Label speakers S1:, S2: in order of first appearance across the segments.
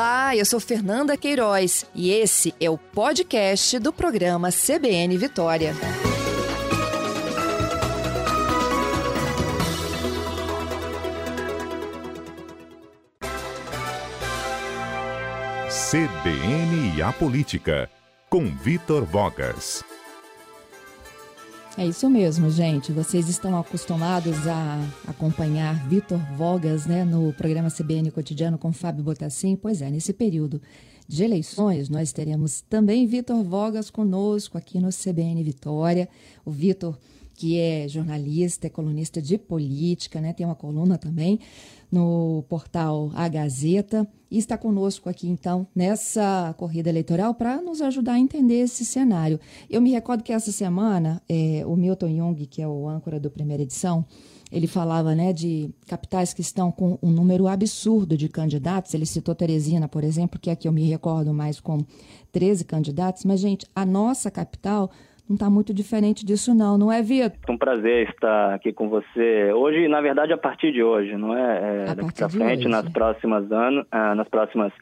S1: Olá, eu sou Fernanda Queiroz e esse é o podcast do programa CBN Vitória.
S2: CBN e a Política, com Vitor Vogas.
S3: É isso mesmo, gente. Vocês estão acostumados a acompanhar Vitor Vogas né, no programa CBN Cotidiano com Fábio Botassin. Pois é, nesse período de eleições, nós teremos também Vitor Vogas conosco aqui no CBN Vitória. O Vitor, que é jornalista, é colunista de política, né, tem uma coluna também no portal A Gazeta e está conosco aqui então nessa corrida eleitoral para nos ajudar a entender esse cenário. Eu me recordo que essa semana é, o Milton Jung, que é o âncora do primeira edição, ele falava né, de capitais que estão com um número absurdo de candidatos. Ele citou Teresina, por exemplo, que é a que eu me recordo mais com 13 candidatos. Mas, gente, a nossa capital não está muito diferente disso não, não é, Vitor?
S4: É um prazer estar aqui com você. Hoje, na verdade, a partir de hoje, não é? é daqui para frente, nas próximas anos, ah, nas próximas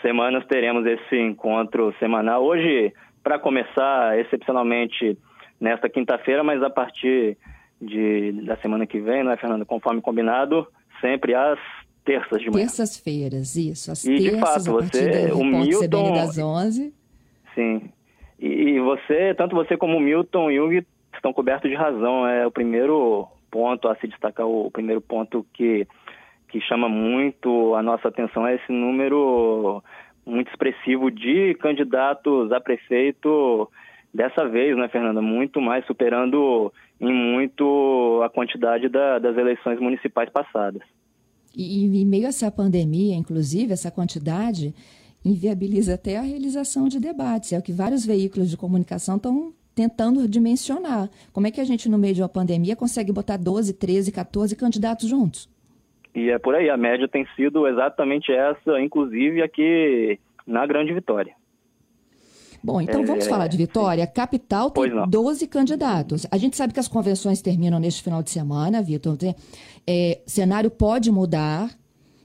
S4: semanas teremos esse encontro semanal. Hoje, para começar, excepcionalmente nesta quinta-feira, mas a partir de, da semana que vem, não é, Fernando? Conforme combinado, sempre às terças de manhã.
S3: Terças-feiras, isso.
S4: E
S3: terças,
S4: de fato, você, o
S3: Milton...
S4: CBN
S3: das 11.
S4: Sim. E você, tanto você como Milton Jung estão cobertos de razão. É o primeiro ponto a se destacar, o primeiro ponto que, que chama muito a nossa atenção é esse número muito expressivo de candidatos a prefeito dessa vez, né, Fernanda? Muito mais, superando em muito a quantidade da, das eleições municipais passadas.
S3: E, e meio a essa pandemia, inclusive, essa quantidade inviabiliza até a realização de debates. É o que vários veículos de comunicação estão tentando dimensionar. Como é que a gente, no meio de uma pandemia, consegue botar 12, 13, 14 candidatos juntos?
S4: E é por aí, a média tem sido exatamente essa, inclusive aqui na Grande Vitória.
S3: Bom, então é, vamos falar de Vitória. A capital tem 12 candidatos. A gente sabe que as convenções terminam neste final de semana, Vitor. É, cenário pode mudar,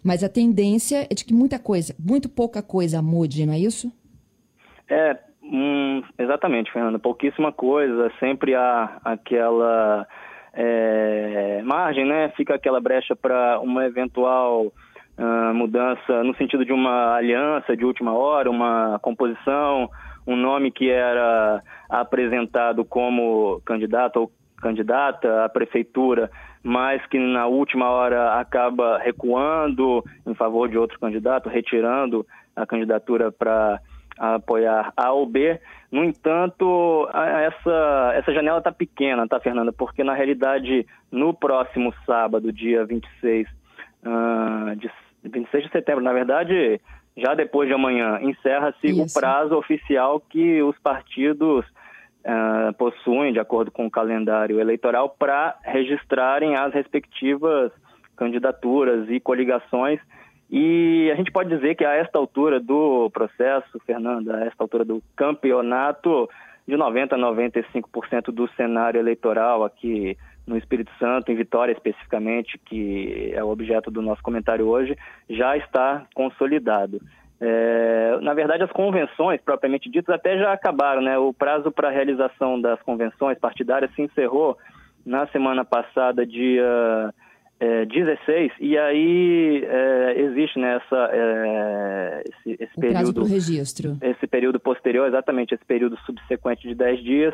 S3: mas a tendência é de que muita coisa, muito pouca coisa mude, não é isso?
S4: É, hum, exatamente, Fernanda. Pouquíssima coisa, sempre há aquela é, margem, né? Fica aquela brecha para uma eventual uh, mudança no sentido de uma aliança de última hora, uma composição, um nome que era apresentado como candidato ou candidata à prefeitura mas que na última hora acaba recuando em favor de outro candidato, retirando a candidatura para apoiar A ou B. No entanto, essa, essa janela está pequena, tá, Fernanda? Porque, na realidade, no próximo sábado, dia 26, uh, de, 26 de setembro, na verdade, já depois de amanhã, encerra-se o prazo oficial que os partidos uh, possuem, de acordo com o calendário eleitoral, para registrarem as respectivas candidaturas e coligações. E a gente pode dizer que a esta altura do processo, Fernanda, a esta altura do campeonato, de 90% a 95% do cenário eleitoral aqui no Espírito Santo, em Vitória especificamente, que é o objeto do nosso comentário hoje, já está consolidado. É, na verdade, as convenções propriamente ditas até já acabaram, né? O prazo para a realização das convenções partidárias se encerrou na semana passada, dia é, 16, e aí é, existe né, é, esse, esse período
S3: registro.
S4: esse período posterior, exatamente esse período subsequente de 10 dias,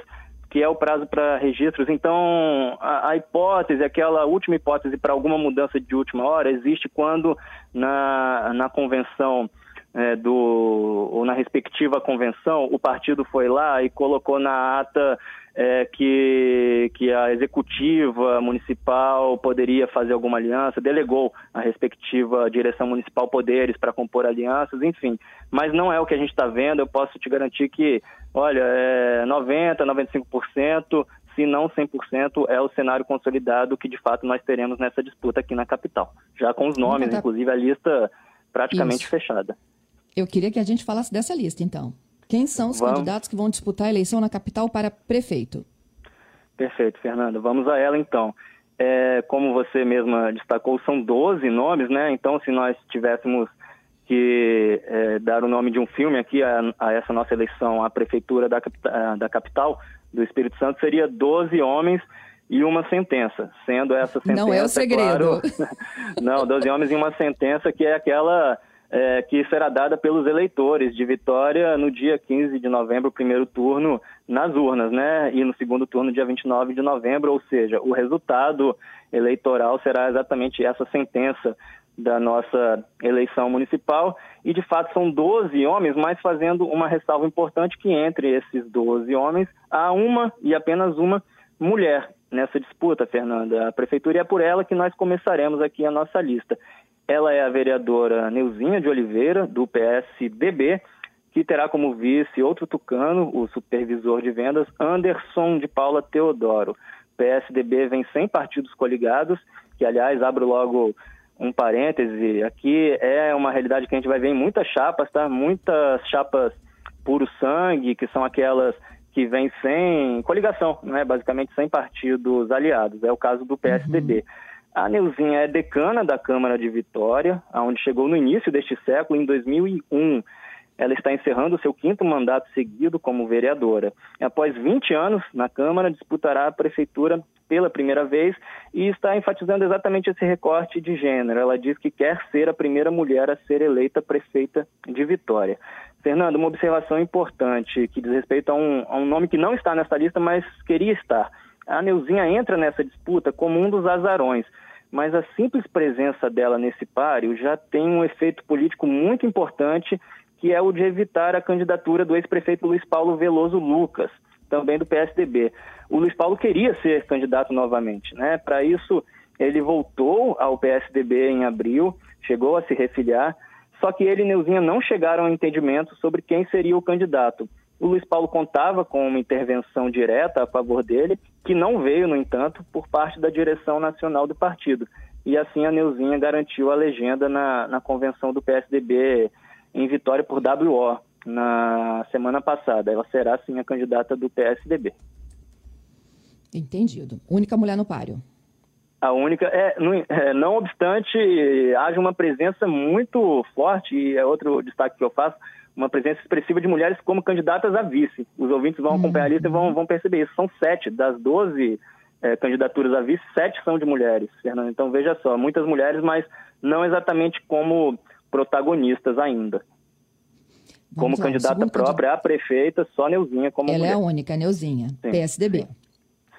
S4: que é o prazo para registros. Então, a, a, hipótese, aquela última hipótese para alguma mudança de última hora, existe quando na, na convenção é, do, ou na respectiva convenção, o partido foi lá e colocou na ata é, que, que a executiva municipal poderia fazer alguma aliança, delegou a respectiva direção municipal poderes para compor alianças, enfim. Mas não é o que a gente está vendo, eu posso te garantir que, olha, é 90%, 95%, se não 100%, é o cenário consolidado que de fato nós teremos nessa disputa aqui na capital. Já com os nomes, tá... inclusive a lista praticamente Isso. fechada.
S3: Eu queria que a gente falasse dessa lista, então. Quem são os Vamos. candidatos que vão disputar a eleição na capital para prefeito?
S4: Perfeito, Fernanda. Vamos a ela, então. É, como você mesma destacou, são 12 nomes, né? Então, se nós tivéssemos que é, dar o nome de um filme aqui a, a, essa nossa eleição à prefeitura da, da capital do Espírito Santo seria 12 homens e uma sentença, sendo essa sentença.
S3: Não é o segredo.
S4: Claro, não, 12 homens e uma sentença que é aquela é, que será dada pelos eleitores de Vitória no dia 15 de novembro, primeiro turno, nas urnas, né? E no segundo turno, dia 29 de novembro, ou seja, o resultado eleitoral será exatamente essa sentença da nossa eleição municipal. E, de fato, são 12 homens, mas fazendo uma ressalva importante que entre esses 12 homens há uma e apenas uma mulher nessa disputa, Fernanda. A prefeitura é por ela que nós começaremos aqui a nossa lista. Ela é a vereadora Neuzinha de Oliveira, do PSDB, que terá como vice outro tucano, o supervisor de vendas Anderson de Paula Teodoro. PSDB vem sem partidos coligados, que aliás abro logo um parêntese, aqui é uma realidade que a gente vai ver em muitas chapas, tá? Muitas chapas puro sangue, que são aquelas que vêm sem coligação, né? basicamente sem partidos aliados. É o caso do PSDB. Uhum. A Neuzinha é decana da Câmara de Vitória, onde chegou no início deste século, em 2001. Ela está encerrando seu quinto mandato seguido como vereadora. Após 20 anos na Câmara, disputará a prefeitura pela primeira vez e está enfatizando exatamente esse recorte de gênero. Ela diz que quer ser a primeira mulher a ser eleita prefeita de Vitória. Fernando, uma observação importante que diz respeito a um, a um nome que não está nessa lista, mas queria estar. A Neuzinha entra nessa disputa como um dos azarões mas a simples presença dela nesse páreo já tem um efeito político muito importante que é o de evitar a candidatura do ex-prefeito Luiz Paulo Veloso Lucas, também do PSDB. O Luiz Paulo queria ser candidato novamente, né? Para isso, ele voltou ao PSDB em abril, chegou a se refiliar, só que ele e Neuzinha não chegaram a entendimento sobre quem seria o candidato. O Luiz Paulo contava com uma intervenção direta a favor dele, que não veio, no entanto, por parte da direção nacional do partido. E assim a Neuzinha garantiu a legenda na, na convenção do PSDB em Vitória por WO na semana passada. Ela será, sim, a candidata do PSDB.
S3: Entendido. Única mulher no páreo.
S4: A única, é, não, é, não obstante, haja uma presença muito forte, e é outro destaque que eu faço, uma presença expressiva de mulheres como candidatas a vice. Os ouvintes vão acompanhar a lista e vão, vão perceber isso. São sete das doze é, candidaturas a vice, sete são de mulheres, Fernando. Então veja só, muitas mulheres, mas não exatamente como protagonistas ainda. Vamos como lá, candidata própria a prefeita, só Neuzinha como
S3: Ela
S4: mulher.
S3: é a única, Neuzinha, sim, PSDB.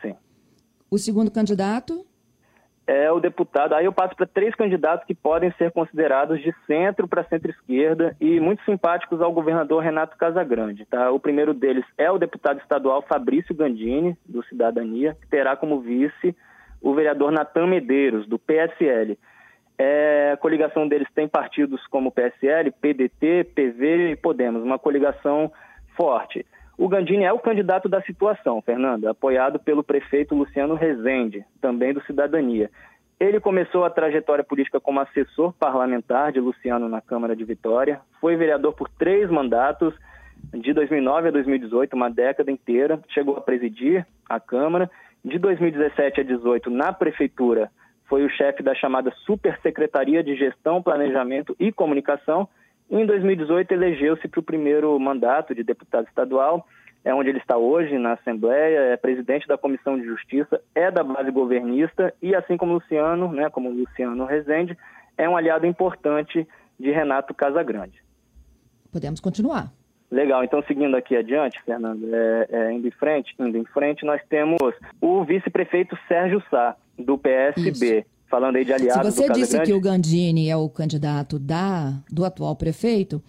S4: Sim, sim.
S3: O segundo candidato?
S4: É o deputado. Aí eu passo para três candidatos que podem ser considerados de centro para centro-esquerda e muito simpáticos ao governador Renato Casagrande. Tá? O primeiro deles é o deputado estadual Fabrício Gandini, do Cidadania, que terá como vice o vereador Natan Medeiros, do PSL. É, a coligação deles tem partidos como PSL, PDT, PV e Podemos, uma coligação forte. O Gandini é o candidato da situação, Fernando, apoiado pelo prefeito Luciano Rezende, também do Cidadania. Ele começou a trajetória política como assessor parlamentar de Luciano na Câmara de Vitória, foi vereador por três mandatos, de 2009 a 2018, uma década inteira, chegou a presidir a Câmara. De 2017 a 2018, na Prefeitura, foi o chefe da chamada Supersecretaria de Gestão, Planejamento e Comunicação. E em 2018 elegeu-se para o primeiro mandato de deputado estadual, é onde ele está hoje na Assembleia, é presidente da Comissão de Justiça, é da base governista e, assim como Luciano, né, como Luciano Rezende, é um aliado importante de Renato Casagrande.
S3: Podemos continuar.
S4: Legal, então seguindo aqui adiante, Fernando, é, é, indo em frente, indo em frente, nós temos o vice-prefeito Sérgio Sá, do PSB. Isso. Falando aí de aliados
S3: Se você disse Grande. que o Gandini é o candidato da, do atual prefeito,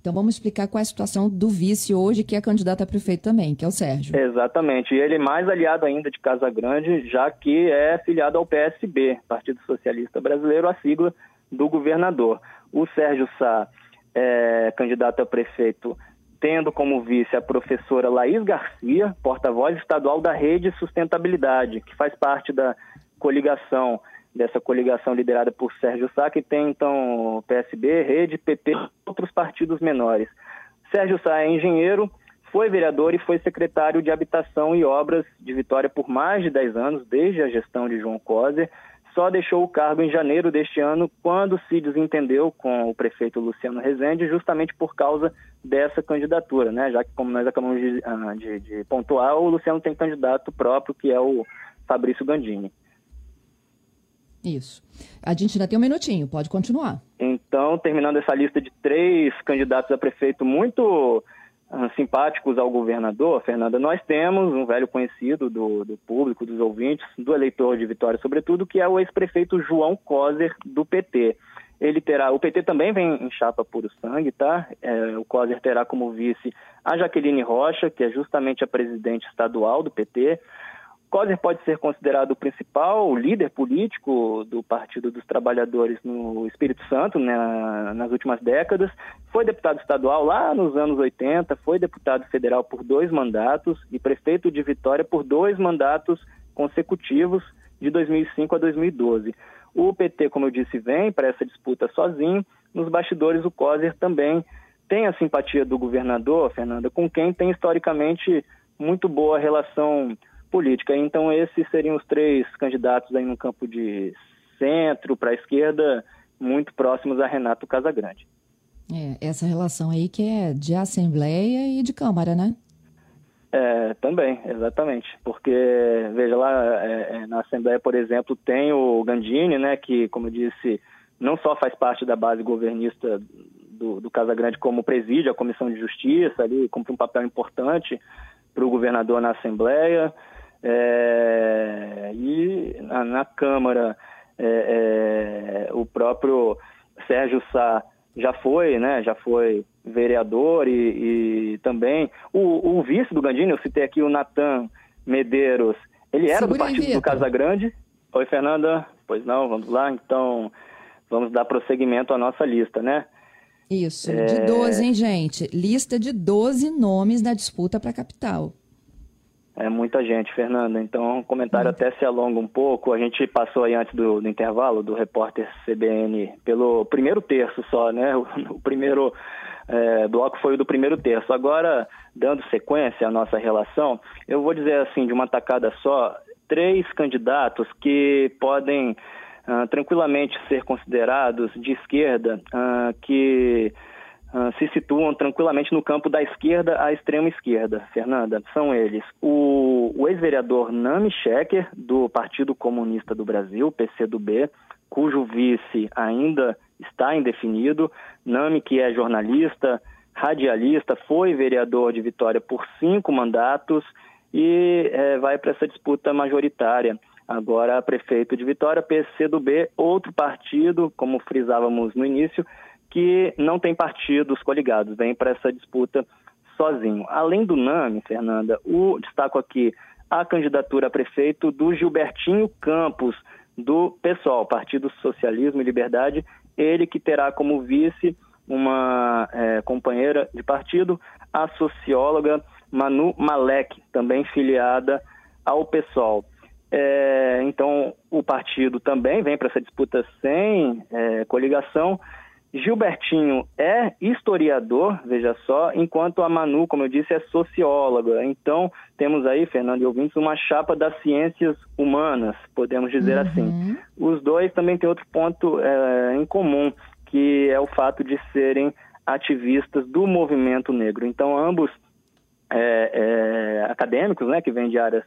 S3: então vamos explicar qual é a situação do vice hoje, que é candidato a prefeito também, que é o Sérgio.
S4: Exatamente. E ele é mais aliado ainda de Casa Grande, já que é filiado ao PSB, Partido Socialista Brasileiro, a sigla do governador. O Sérgio Sá é candidato a prefeito tendo como vice a professora Laís Garcia, porta-voz estadual da Rede Sustentabilidade, que faz parte da coligação, dessa coligação liderada por Sérgio Sá, que tem então PSB, Rede, PP e outros partidos menores. Sérgio Sá é engenheiro, foi vereador e foi secretário de Habitação e Obras de Vitória por mais de 10 anos, desde a gestão de João Coser. só deixou o cargo em janeiro deste ano, quando se desentendeu com o prefeito Luciano Rezende, justamente por causa dessa candidatura, né? Já que, como nós acabamos de, ah, de, de pontuar, o Luciano tem candidato próprio, que é o Fabrício Gandini.
S3: Isso. A gente ainda tem um minutinho, pode continuar.
S4: Então, terminando essa lista de três candidatos a prefeito muito uh, simpáticos ao governador, Fernanda, nós temos um velho conhecido do, do, público, dos ouvintes, do eleitor de Vitória, sobretudo, que é o ex-prefeito João Coser, do PT. Ele terá, o PT também vem em chapa puro sangue, tá? É, o Coser terá como vice a Jaqueline Rocha, que é justamente a presidente estadual do PT. Coser pode ser considerado o principal líder político do Partido dos Trabalhadores no Espírito Santo né, nas últimas décadas. Foi deputado estadual lá nos anos 80, foi deputado federal por dois mandatos e prefeito de Vitória por dois mandatos consecutivos de 2005 a 2012. O PT, como eu disse, vem para essa disputa sozinho. Nos bastidores, o Coser também tem a simpatia do governador, Fernanda, com quem tem historicamente muito boa relação política. Então, esses seriam os três candidatos aí no campo de centro para a esquerda, muito próximos a Renato Casagrande.
S3: É, essa relação aí que é de Assembleia e de Câmara, né?
S4: É, também, exatamente. Porque, veja lá, é, é, na Assembleia, por exemplo, tem o Gandini, né, que, como eu disse, não só faz parte da base governista do, do Casagrande, como preside a Comissão de Justiça ali, cumpre um papel importante para o governador na Assembleia. É, e na, na Câmara, é, é, o próprio Sérgio Sá já foi, né, já foi vereador e, e também o, o, vice do Gandini, eu citei aqui o Natan Medeiros, ele era Segura do partido do Casagrande. Oi, Fernanda. Pois não, vamos lá. Então, vamos dar prosseguimento à nossa lista, né?
S3: Isso, é... de 12, hein, gente? Lista de 12 nomes da disputa para a capital.
S4: É muita gente, Fernanda. Então, o comentário uhum. até se alonga um pouco. A gente passou aí antes do, do, intervalo do repórter CBN pelo primeiro terço só, né? O, o primeiro é, bloco foi o do primeiro terço. Agora, dando sequência à nossa relação, eu vou dizer assim, de uma tacada só, três candidatos que podem uh, tranquilamente ser considerados de esquerda, uh, que se situam tranquilamente no campo da esquerda à extrema esquerda, Fernanda. São eles o, o ex-vereador Nami Schecker, do Partido Comunista do Brasil, PCdoB, cujo vice ainda está indefinido. Nami, que é jornalista, radialista, foi vereador de Vitória por cinco mandatos e é, vai para essa disputa majoritária. Agora, prefeito de Vitória, PCdoB, outro partido, como frisávamos no início, que não tem partidos coligados, vem para essa disputa sozinho. Além do NAMI, Fernanda, o destaco aqui a candidatura a prefeito do Gilbertinho Campos, do PSOL, Partido Socialismo e Liberdade, ele que terá como vice uma é, companheira de partido, a socióloga Manu Malek, também filiada ao PSOL. É, então, o partido também vem para essa disputa sem é, coligação, Gilbertinho é historiador, veja só, enquanto a Manu, como eu disse, é socióloga. Então, temos aí, Fernando e ouvintes, uma chapa das ciências humanas, podemos dizer uhum. assim. Os dois também têm outro ponto é, em comum, que é o fato de serem ativistas do movimento negro. Então, ambos é, é, acadêmicos, né, que vêm de áreas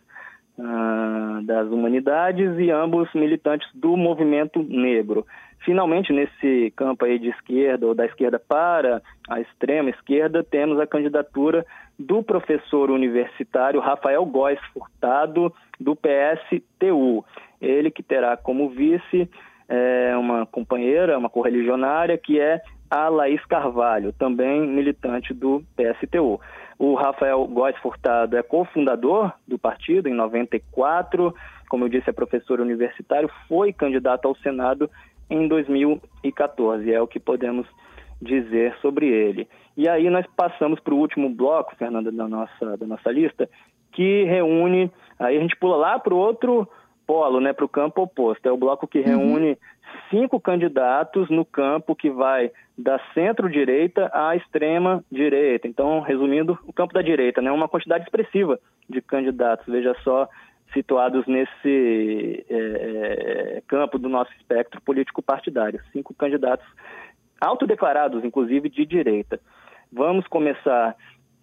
S4: ah, das humanidades e ambos militantes do movimento negro. Finalmente, nesse campo aí de esquerda ou da esquerda para a extrema esquerda, temos a candidatura do professor universitário Rafael Góes Furtado, do PSTU. Ele que terá como vice é, uma companheira, uma correligionária, que é a Laís Carvalho, também militante do PSTU. O Rafael Góes Furtado é cofundador do partido em 94, como eu disse, é professor universitário, foi candidato ao Senado em 2014, é o que podemos dizer sobre ele. E aí nós passamos para o último bloco, Fernanda, da nossa, da nossa lista, que reúne, aí a gente pula lá para o outro polo, né, para o campo oposto. É o bloco que uhum. reúne uhum. cinco candidatos no campo que vai da centro-direita à extrema-direita. Então, resumindo, o campo da direita, né, uma quantidade expressiva de candidatos. Veja só, situados nesse é, campo do nosso espectro político-partidário. Cinco candidatos autodeclarados, inclusive de direita. Vamos começar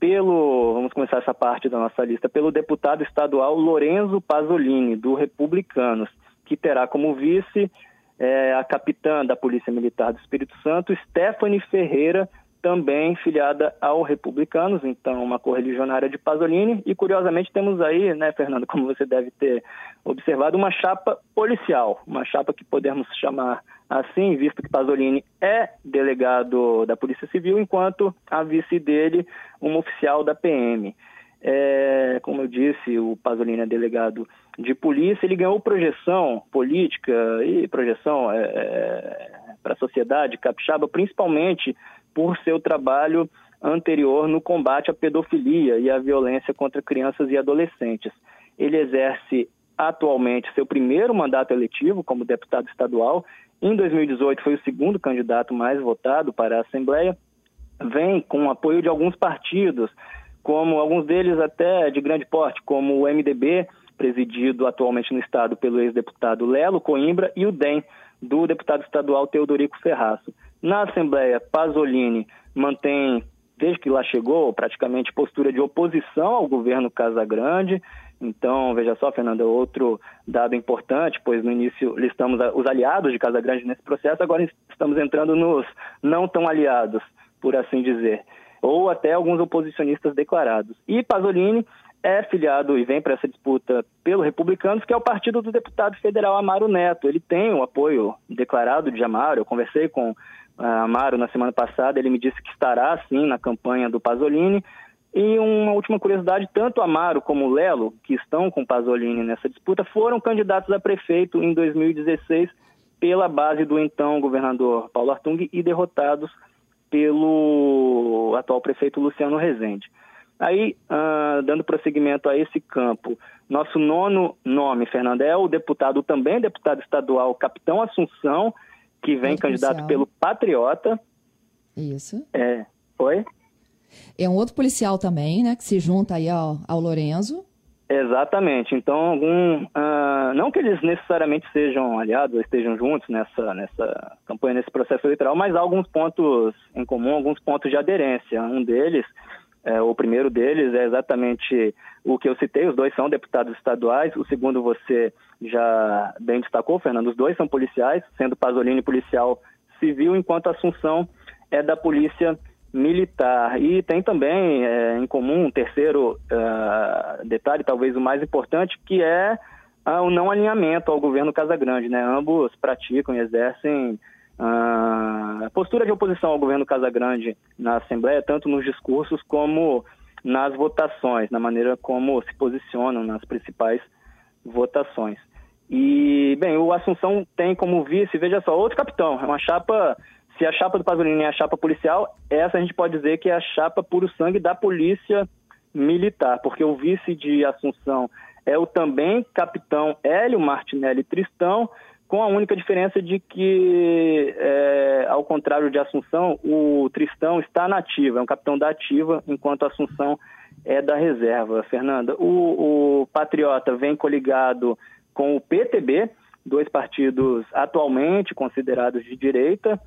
S4: pelo, vamos começar essa parte da nossa lista pelo deputado estadual Lorenzo Pasolini, do Republicanos, que terá como vice é, a capitã da Polícia Militar do Espírito Santo, Stephanie Ferreira, também filiada ao Republicanos, então uma correligionária de Pasolini. E curiosamente temos aí, né, Fernando, como você deve ter observado, uma chapa policial, uma chapa que podemos chamar assim, visto que Pasolini é delegado da Polícia Civil, enquanto a vice dele, uma oficial da PM. É, como eu disse, o Pasolini é delegado de polícia, ele ganhou projeção política e projeção é, é para a sociedade capixaba, principalmente por seu trabalho anterior no combate à pedofilia e à violência contra crianças e adolescentes. Ele exerce atualmente seu primeiro mandato eletivo como deputado estadual. Em 2018 foi o segundo candidato mais votado para a Assembleia. Vem com o apoio de alguns partidos, como alguns deles até de grande porte, como o MDB, presidido atualmente no estado pelo ex-deputado Lelo Coimbra, e o DEM, do deputado estadual Teodorico Ferraço. Na Assembleia, Pasolini mantém, desde que lá chegou, praticamente postura de oposição ao governo Casagrande. Então, veja só, Fernanda, outro dado importante, pois no início listamos os aliados de Casagrande nesse processo, agora estamos entrando nos não tão aliados, por assim dizer, ou até alguns oposicionistas declarados. E Pasolini é filiado e vem para essa disputa pelo Republicanos, que é o partido do deputado federal Amaro Neto. Ele tem o apoio declarado de Amaro. Eu conversei com uh, Amaro na semana passada, ele me disse que estará, sim, na campanha do Pasolini. E uma última curiosidade, tanto Amaro como Lelo, que estão com Pasolini nessa disputa, foram candidatos a prefeito em 2016 pela base do então governador Paulo Artung e derrotados pelo atual prefeito Luciano Rezende. Aí, uh, dando prosseguimento a esse campo, nosso nono nome, Fernando, é o deputado, também deputado estadual, Capitão Assunção, que vem candidato pelo Patriota.
S3: Isso.
S4: É, foi?
S3: É um outro policial também, né, que se junta aí ao, ao Lorenzo.
S4: Exatamente. Então, algum, uh, não que eles necessariamente sejam aliados ou estejam juntos nessa, nessa campanha, nesse processo eleitoral, mas há alguns pontos em comum, alguns pontos de aderência. Um deles é, o primeiro deles é exatamente o que eu citei, os dois são deputados estaduais, o segundo você já bem destacou, Fernando, os dois são policiais, sendo Pasolini policial civil, enquanto Assunção é da polícia militar. E tem também é, em comum um terceiro uh, detalhe, talvez o mais importante, que é uh, o não alinhamento ao governo Casagrande. Né? Ambos praticam e exercem a postura de oposição ao governo Casagrande na Assembleia, tanto nos discursos como nas votações, na maneira como se posicionam nas principais votações. E, bem, o Assunção tem como vice, veja só, outro capitão, é uma chapa, se a chapa do Pasolini é a chapa policial, essa a gente pode dizer que é a chapa puro sangue da polícia militar, porque o vice de Assunção é o também capitão Hélio Martinelli Tristão, com a única diferença de que, é, ao contrário de Assunção, o Tristão está na ativa, é um capitão da ativa, enquanto Assunção é da reserva. Fernanda, o, o Patriota vem coligado com o PTB, dois partidos atualmente considerados de direita,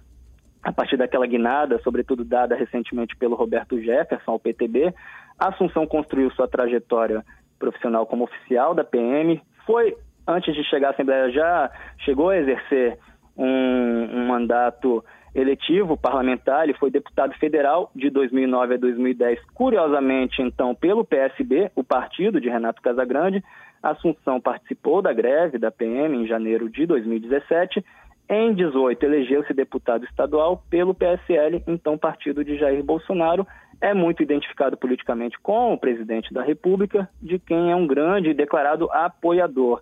S4: a partir daquela guinada, sobretudo dada recentemente pelo Roberto Jefferson ao PTB. Assunção construiu sua trajetória profissional como oficial da PM, foi antes de chegar à Assembleia, já chegou a exercer um, um mandato eletivo parlamentar, ele foi deputado federal de 2009 a 2010, curiosamente, então, pelo PSB, o partido de Renato Casagrande. Assunção participou da greve da PM em janeiro de 2017. Em 18, elegeu-se deputado estadual pelo PSL, então partido de Jair Bolsonaro. É muito identificado politicamente com o presidente da República, de quem é um grande e declarado apoiador.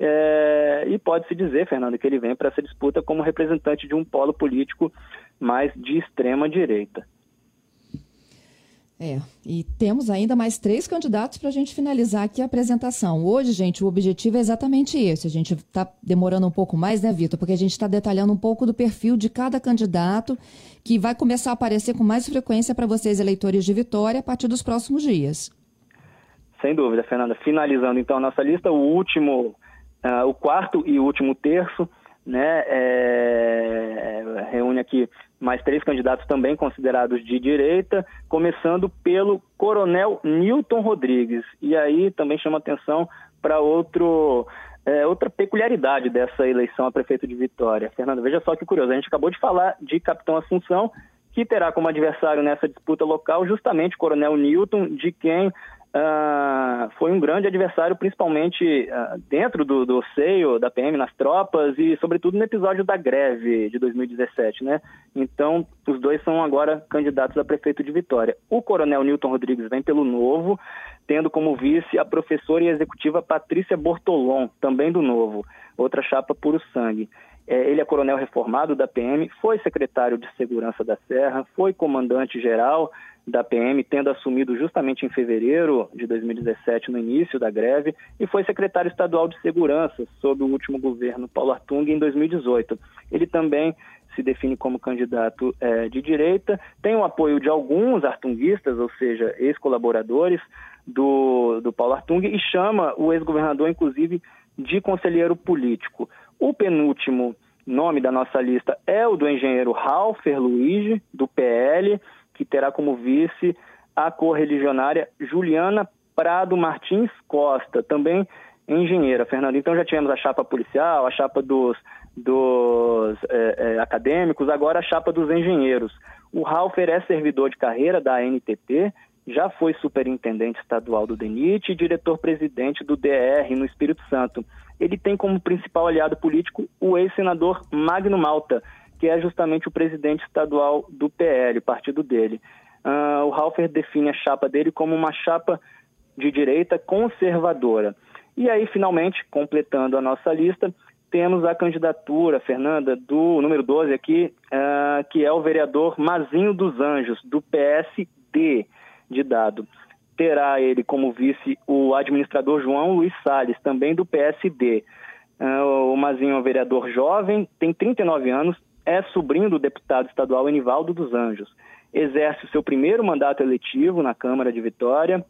S4: É, e pode-se dizer, Fernando, que ele vem para essa disputa como representante de um polo político mais de extrema direita.
S3: É, e temos ainda mais três candidatos para a gente finalizar aqui a apresentação. Hoje, gente, o objetivo é exatamente esse. A gente está demorando um pouco mais, né, Vitor? Porque a gente está detalhando um pouco do perfil de cada candidato que vai começar a aparecer com mais frequência para vocês, eleitores de Vitória, a partir dos próximos dias.
S4: Sem dúvida, Fernanda. Finalizando então a nossa lista, o último, uh, o quarto e último terço, né, é, reúne aqui mais três candidatos também considerados de direita, começando pelo Coronel Newton Rodrigues. E aí também chama atenção para outro é, outra peculiaridade dessa eleição a prefeito de Vitória. Fernando, veja só que curioso, a gente acabou de falar de Capitão Assunção, que terá como adversário nessa disputa local justamente o Coronel Newton, de quem uh, foi um grande adversário, principalmente uh, dentro do, do, seio da PM, nas tropas e, sobretudo, no episódio da greve de 2017, né? Então, os dois são agora candidatos a prefeito de Vitória. O Coronel Newton Rodrigues vem pelo Novo, tendo como vice a professora e executiva Patrícia Bortolom, também do Novo, outra chapa puro sangue. É, ele é coronel reformado da PM, foi secretário de Segurança da Serra, foi comandante-geral da PM, tendo assumido justamente em fevereiro de 2017, no início da greve, e foi secretário estadual de Segurança sob o último governo Paulo Artung em 2018. Ele também se define como candidato é, de direita, tem o apoio de alguns artunguistas, ou seja, ex-colaboradores do, do Paulo Artung, e chama o ex-governador, inclusive, de conselheiro político. O penúltimo nome da nossa lista é o do engenheiro Ralfer Luigi, do PL, que terá como vice a correligionária Juliana Prado Martins Costa, também engenheira, Fernando. Então já tivemos a chapa policial, a chapa dos, dos é, é, acadêmicos, agora a chapa dos engenheiros. O Ralfer é servidor de carreira da ANTT, já foi superintendente estadual do DENIT e diretor-presidente do DR no Espírito Santo. Ele tem como principal aliado político o ex-senador Magno Malta, que é justamente o presidente estadual do PL, partido dele. Uh, o Halfer define a chapa dele como uma chapa de direita conservadora. E aí, finalmente, completando a nossa lista, temos a candidatura, Fernanda, do número 12 aqui, uh, que é o vereador Mazinho dos Anjos, do PSD de Dado. Terá ele como vice o administrador João Luiz Salles, também do PSD. Uh, ah, o Mazinho é um vereador jovem, tem 39 anos, é sobrinho do deputado estadual Enivaldo dos Anjos. Exerce o seu primeiro mandato eletivo na Câmara de Vitória,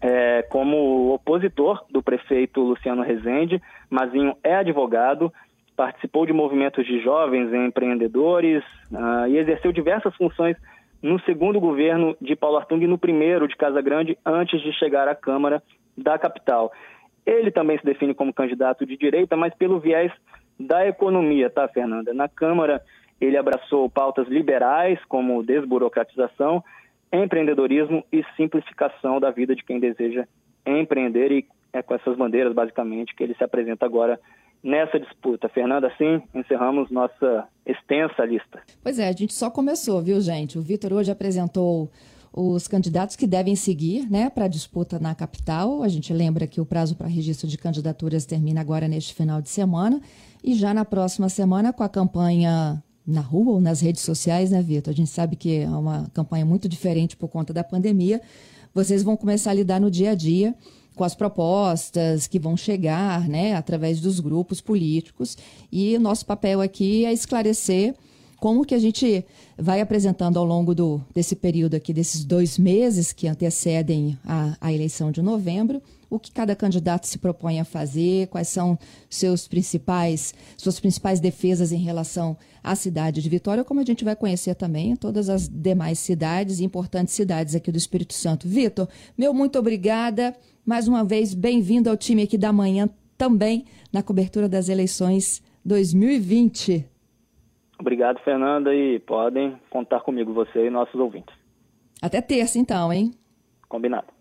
S4: é, como opositor do prefeito Luciano Rezende. Mazinho é advogado, participou de movimentos de jovens empreendedores uh, e exerceu diversas funções no segundo governo de Paulo Artung e no primeiro de Casa Grande, antes de chegar à Câmara da capital. Ele também se define como candidato de direita, mas pelo viés da economia, tá, Fernanda? Na Câmara, ele abraçou pautas liberais, como desburocratização, empreendedorismo e simplificação da vida de quem deseja empreender, e é com essas bandeiras, basicamente, que ele se apresenta agora nessa disputa. Fernanda, assim encerramos nossa extensa lista.
S3: Pois é, a gente só começou, viu, gente? O Vitor hoje apresentou os candidatos que devem seguir né, para a disputa na capital. A gente lembra que o prazo para registro de candidaturas termina agora neste final de semana. E já na próxima semana, com a campanha na rua ou nas redes sociais, né, Vitor? A gente sabe que é uma campanha muito diferente por conta da pandemia. Vocês vão começar a lidar no dia a dia com as propostas que vão chegar, né, através dos grupos políticos. E nosso papel aqui é esclarecer como que a gente vai apresentando ao longo do, desse período aqui, desses dois meses que antecedem a, a eleição de novembro, o que cada candidato se propõe a fazer, quais são seus principais, suas principais defesas em relação à cidade de Vitória, como a gente vai conhecer também todas as demais cidades, importantes cidades aqui do Espírito Santo. Vitor, meu muito obrigada. Mais uma vez, bem-vindo ao time aqui da manhã, também na cobertura das eleições 2020.
S4: Obrigado, Fernanda, e podem contar comigo, você e nossos ouvintes.
S3: Até terça, então, hein?
S4: Combinado.